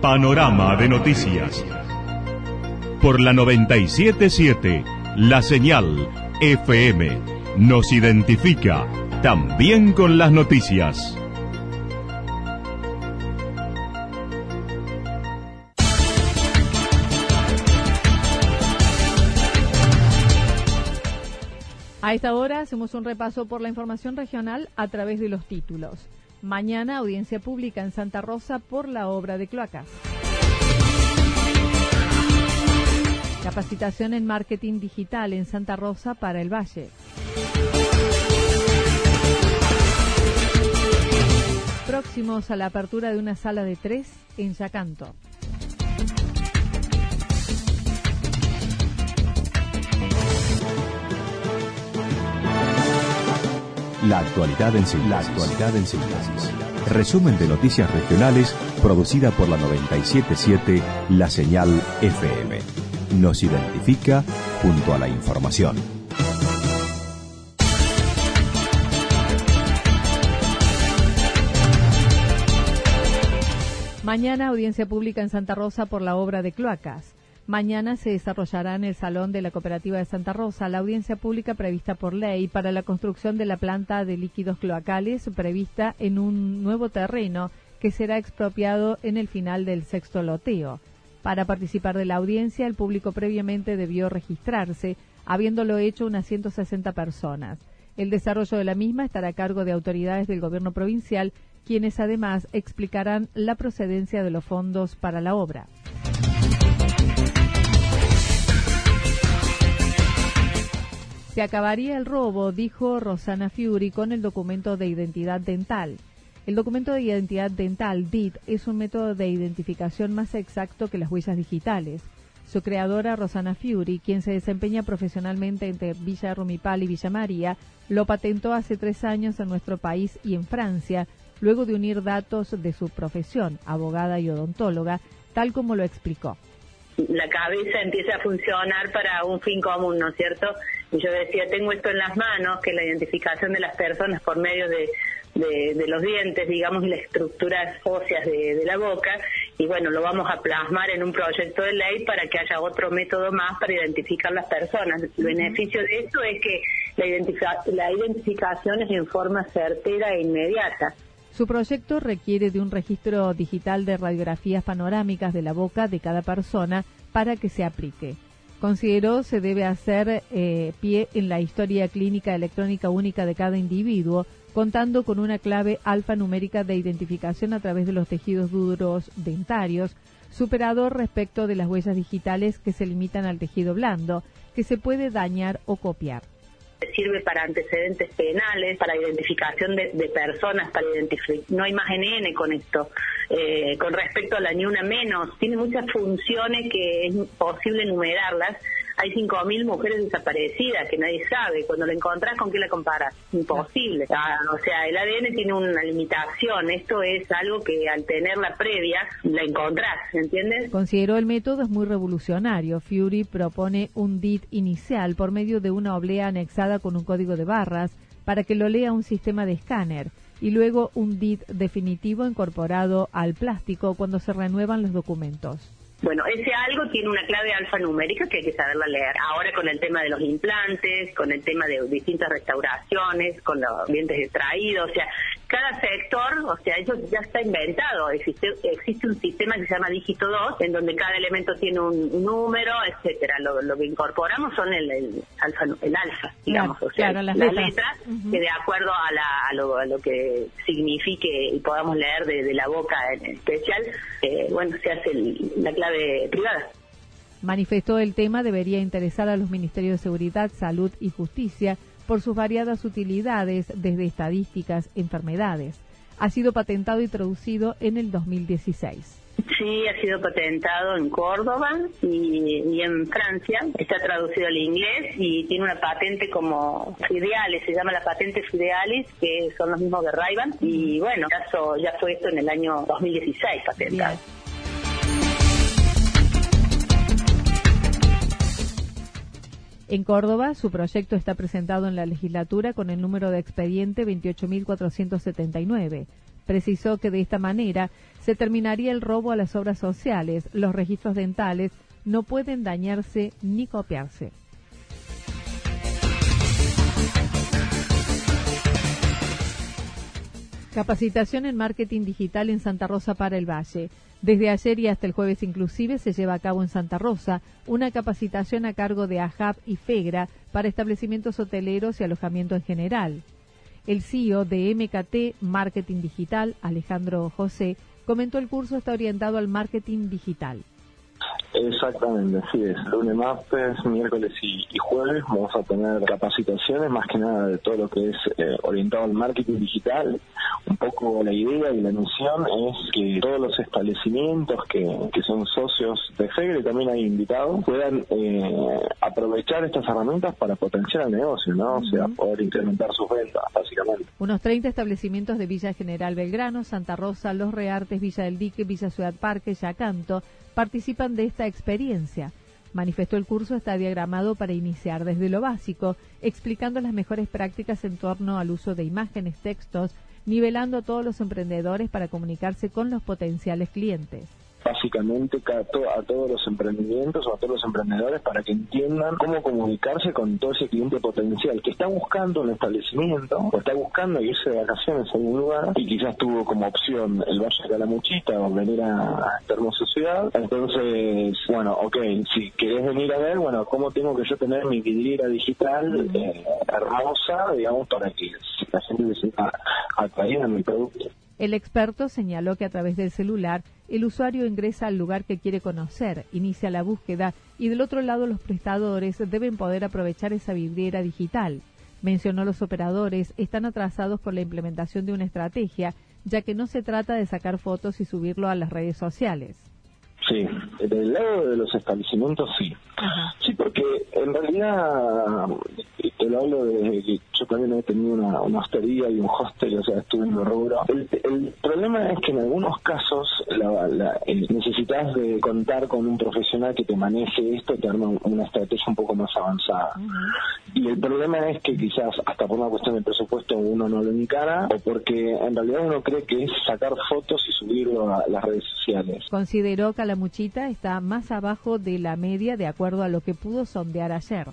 Panorama de noticias. Por la 977, la señal FM nos identifica también con las noticias. A esta hora hacemos un repaso por la información regional a través de los títulos. Mañana audiencia pública en Santa Rosa por la obra de cloacas. Capacitación en marketing digital en Santa Rosa para el Valle. Próximos a la apertura de una sala de tres en Yacanto. La actualidad en síntesis. Resumen de noticias regionales producida por la 977 La Señal FM. Nos identifica junto a la información. Mañana audiencia pública en Santa Rosa por la obra de cloacas. Mañana se desarrollará en el Salón de la Cooperativa de Santa Rosa la audiencia pública prevista por ley para la construcción de la planta de líquidos cloacales prevista en un nuevo terreno que será expropiado en el final del sexto loteo. Para participar de la audiencia, el público previamente debió registrarse, habiéndolo hecho unas 160 personas. El desarrollo de la misma estará a cargo de autoridades del gobierno provincial, quienes además explicarán la procedencia de los fondos para la obra. Se acabaría el robo, dijo Rosana Fiuri, con el documento de identidad dental. El documento de identidad dental, DIT, es un método de identificación más exacto que las huellas digitales. Su creadora, Rosana Fiuri, quien se desempeña profesionalmente entre Villa Rumipal y Villa María, lo patentó hace tres años en nuestro país y en Francia, luego de unir datos de su profesión, abogada y odontóloga, tal como lo explicó la cabeza empieza a funcionar para un fin común, ¿no es cierto? Y yo decía, tengo esto en las manos, que la identificación de las personas por medio de, de, los dientes, digamos, y las estructuras óseas de, la boca, y bueno, lo vamos a plasmar en un proyecto de ley para que haya otro método más para identificar las personas. El beneficio de esto es que la, la identificación es en forma certera e inmediata. Su proyecto requiere de un registro digital de radiografías panorámicas de la boca de cada persona para que se aplique. Consideró se debe hacer eh, pie en la historia clínica electrónica única de cada individuo, contando con una clave alfanumérica de identificación a través de los tejidos duros dentarios, superador respecto de las huellas digitales que se limitan al tejido blando, que se puede dañar o copiar sirve para antecedentes penales, para identificación de, personas, para identificar. No hay más NN con esto. Eh, con respecto a la ni una menos, tiene muchas funciones que es posible enumerarlas hay 5.000 mujeres desaparecidas que nadie sabe. Cuando la encontrás, ¿con qué la comparas? Imposible. Ah, o sea, el ADN tiene una limitación. Esto es algo que al tenerla previa, la encontrás, ¿entiendes? Consideró el método es muy revolucionario. Fury propone un DIT inicial por medio de una oblea anexada con un código de barras para que lo lea un sistema de escáner y luego un DIT definitivo incorporado al plástico cuando se renuevan los documentos. Bueno, ese algo tiene una clave alfanumérica que hay que saberla leer. Ahora con el tema de los implantes, con el tema de distintas restauraciones, con los dientes extraídos, o sea, cada sector, o sea, eso ya está inventado. Existe, existe un sistema que se llama dígito 2, en donde cada elemento tiene un, número, etcétera. Lo, que incorporamos son el, el, alfa, el alfa, digamos, o sea, las, letras, que de acuerdo a, lo, que signifique y podamos leer de, la boca en especial, eh, bueno, se hace la clave privada. Manifestó el tema debería interesar a los Ministerios de Seguridad, Salud y Justicia por sus variadas utilidades, desde estadísticas, enfermedades. Ha sido patentado y traducido en el 2016 Sí, ha sido patentado en Córdoba y, en Francia. Está traducido al inglés y tiene una patente como Fidealis, se llama la patente Fidealis, que son los mismos de ray Y bueno, ya, fue esto en el año 2016 patentado. En Córdoba, su proyecto está presentado en la legislatura con el número de expediente 28.479. Precisó que de esta manera se terminaría el robo a las obras sociales. Los registros dentales no pueden dañarse ni copiarse. Capacitación en marketing digital en Santa Rosa para el Valle. Desde ayer y hasta el jueves inclusive se lleva a cabo en Santa Rosa una capacitación a cargo de AJAP y FEGRA para establecimientos hoteleros y alojamiento en general. El CEO de MKT Marketing Digital, Alejandro José, comentó el curso está orientado al marketing digital. Exactamente, así es. Lunes, martes, miércoles y, jueves vamos a tener capacitaciones, más que nada de todo lo que es eh, orientado al marketing digital. Un poco la idea y la misión es que todos los establecimientos que, son socios de FEGRE, también hay invitados, puedan eh, aprovechar estas herramientas para potenciar el negocio, ¿no? O sea, poder incrementar sus ventas, básicamente. Unos 30 establecimientos de Villa General Belgrano, Santa Rosa, Los Reartes, Villa del Dique, Villa Ciudad Parque, Yacanto, participan de esta experiencia. Manifestó el curso está diagramado para iniciar desde lo básico, explicando las mejores prácticas en torno al uso de imágenes, textos, nivelando a todos los emprendedores para comunicarse con los potenciales clientes básicamente a todos los emprendimientos o a todos los emprendedores para que entiendan cómo comunicarse con todo ese cliente potencial que está buscando un establecimiento o está buscando irse de vacaciones a algún lugar y quizás tuvo como opción el Valle de la Muchita o venir a, esta hermosa ciudad. Entonces, bueno, ok, si querés venir a ver, bueno, ¿cómo tengo que yo tener mi vidriera digital eh, hermosa, digamos, para que la gente se sienta atraída a mi producto? El experto señaló que a través del celular el usuario ingresa al lugar que quiere conocer, inicia la búsqueda y del otro lado los prestadores deben poder aprovechar esa vidriera digital. Mencionó los operadores están atrasados por la implementación de una estrategia, ya que no se trata de sacar fotos y subirlo a las redes sociales. Sí, del lado de los establecimientos sí. Sí, porque en realidad te lo hablo de también he tenido una, una hostería y un hostel, o sea, estuve en el rubro. El, problema es que en algunos casos la, necesitas de contar con un profesional que te maneje esto, te arma una estrategia un poco más avanzada. Y el problema es que quizás hasta por una cuestión de presupuesto uno no lo encara o porque en realidad uno cree que es sacar fotos y subirlo a las redes sociales. Consideró que la muchita está más abajo de la media de acuerdo a lo que pudo sondear ayer.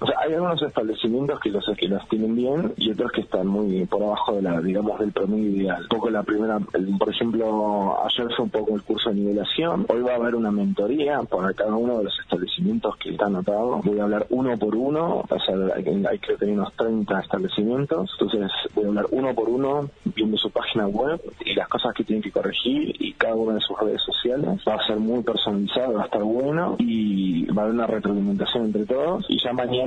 O sea, hay algunos establecimientos que los que los tienen bien y otros que están muy por abajo de la, digamos, del promedio ideal. Un poco la primera, por ejemplo, ayer fue un poco el curso de nivelación. Hoy va a haber una mentoría para cada uno de los establecimientos que está anotado. Voy a hablar uno por uno, o sea, hay, que tener unos 30 establecimientos. Entonces, voy a hablar uno por uno, viendo su página web y las cosas que tienen que corregir y cada una de sus redes sociales. Va a ser muy personalizado, va a estar bueno y va a haber una retroalimentación entre todos. Y ya mañana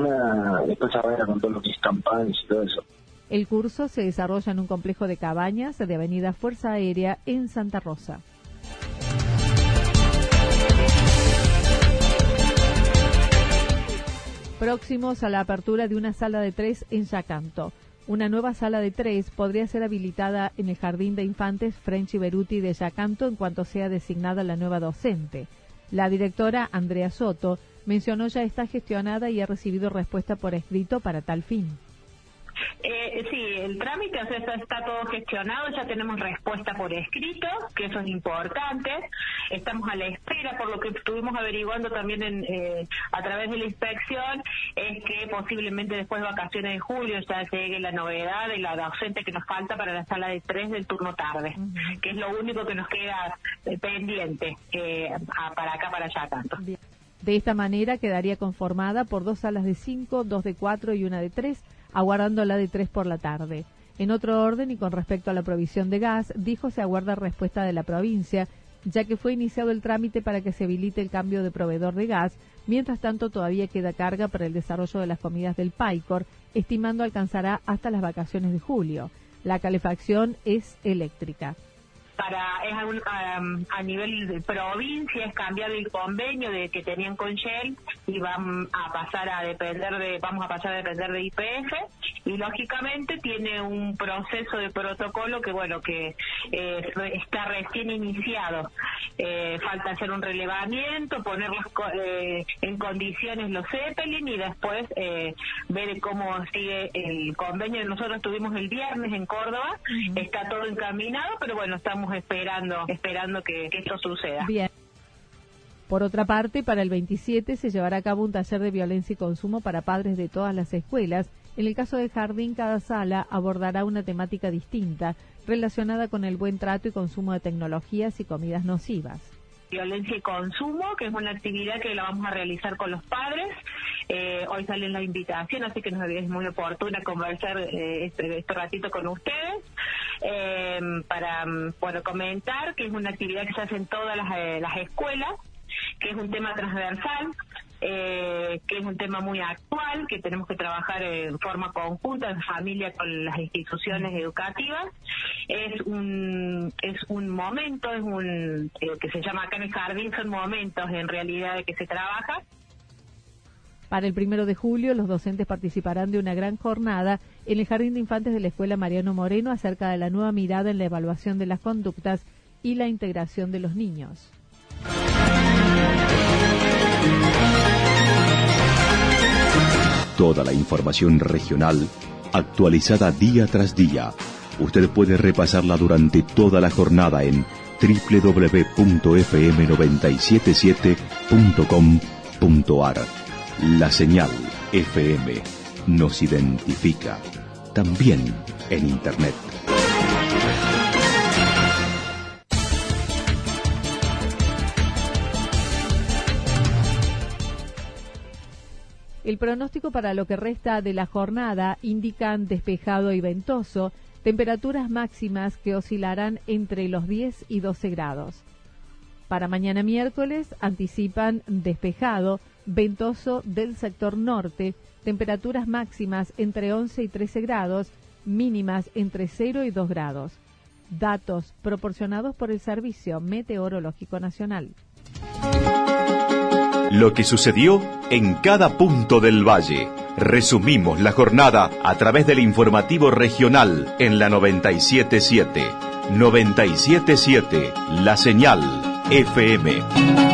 después arranca con todo lo que y todo eso. El curso se desarrolla en un complejo de cabañas de Avenida Fuerza Aérea en Santa Rosa. Próximos a la apertura de una sala de tres en Yacanto. Una nueva sala de tres podría ser habilitada en el Jardín de Infantes French Beruti de Yacanto en cuanto sea designada la nueva docente. La directora Andrea Soto mencionó ya está gestionada y ha recibido respuesta por escrito para tal fin. Eh, sí, el trámite o sea, está, todo gestionado, ya tenemos respuesta por escrito, que eso es importante. Estamos a la espera, por lo que estuvimos averiguando también en, eh, a través de la inspección, es que posiblemente después de vacaciones de julio ya llegue la novedad de la docente que nos falta para la sala de tres del turno tarde, que es lo único que nos queda eh, pendiente eh, para acá, para allá tanto. De esta manera quedaría conformada por dos salas de cinco, dos de cuatro y una de tres, aguardando la de tres por la tarde. En otro orden y con respecto a la provisión de gas, dijo se aguarda respuesta de la provincia, ya que fue iniciado el trámite para que se habilite el cambio de proveedor de gas. Mientras tanto, todavía queda carga para el desarrollo de las comidas del PAICOR, estimando alcanzará hasta las vacaciones de julio. La calefacción es eléctrica. Para es a, nivel de provincia es cambiar el convenio de que tenían con Shell y van a pasar a depender de vamos a pasar a depender de IPF. Y lógicamente tiene un proceso de protocolo que bueno que eh, está recién iniciado. Eh, falta hacer un relevamiento poner eh, en condiciones los Zeppelin y después ver cómo sigue el convenio. Nosotros tuvimos el viernes en Córdoba está todo encaminado pero bueno estamos esperando esperando que, esto suceda. Bien. Por otra parte, para el 27 se llevará a cabo un taller de violencia y consumo para padres de todas las escuelas. En el caso de Jardín, cada sala abordará una temática distinta relacionada con el buen trato y consumo de tecnologías y comidas nocivas. Violencia y consumo, que es una actividad que la vamos a realizar con los padres. Eh, hoy sale la invitación, así que nos es muy oportuna conversar eh, este, este, ratito con ustedes eh, para bueno, comentar que es una actividad que se hace en todas las, las escuelas, que es un tema transversal, eh, que es un tema muy actual, que tenemos que trabajar en forma conjunta, en familia, con las instituciones educativas. Es un, es un momento, es un, eh, que se llama acá en el jardín, son momentos en realidad de que se trabaja. Para el primero de julio, los docentes participarán de una gran jornada en el Jardín de Infantes de la Escuela Mariano Moreno acerca de la nueva mirada en la evaluación de las conductas y la integración de los niños. Toda la información regional actualizada día tras día. Usted puede repasarla durante toda la jornada en www.fm977.com.ar. La señal FM nos identifica también en Internet. El pronóstico para lo que resta de la jornada indican despejado y ventoso, temperaturas máximas que oscilarán entre los 10 y 12 grados. Para mañana miércoles anticipan despejado, ventoso del sector norte, temperaturas máximas entre 11 y 13 grados, mínimas entre 0 y 2 grados. Datos proporcionados por el Servicio Meteorológico Nacional. Lo que sucedió en cada punto del valle. Resumimos la jornada a través del informativo regional en la 977. 977, la señal FM.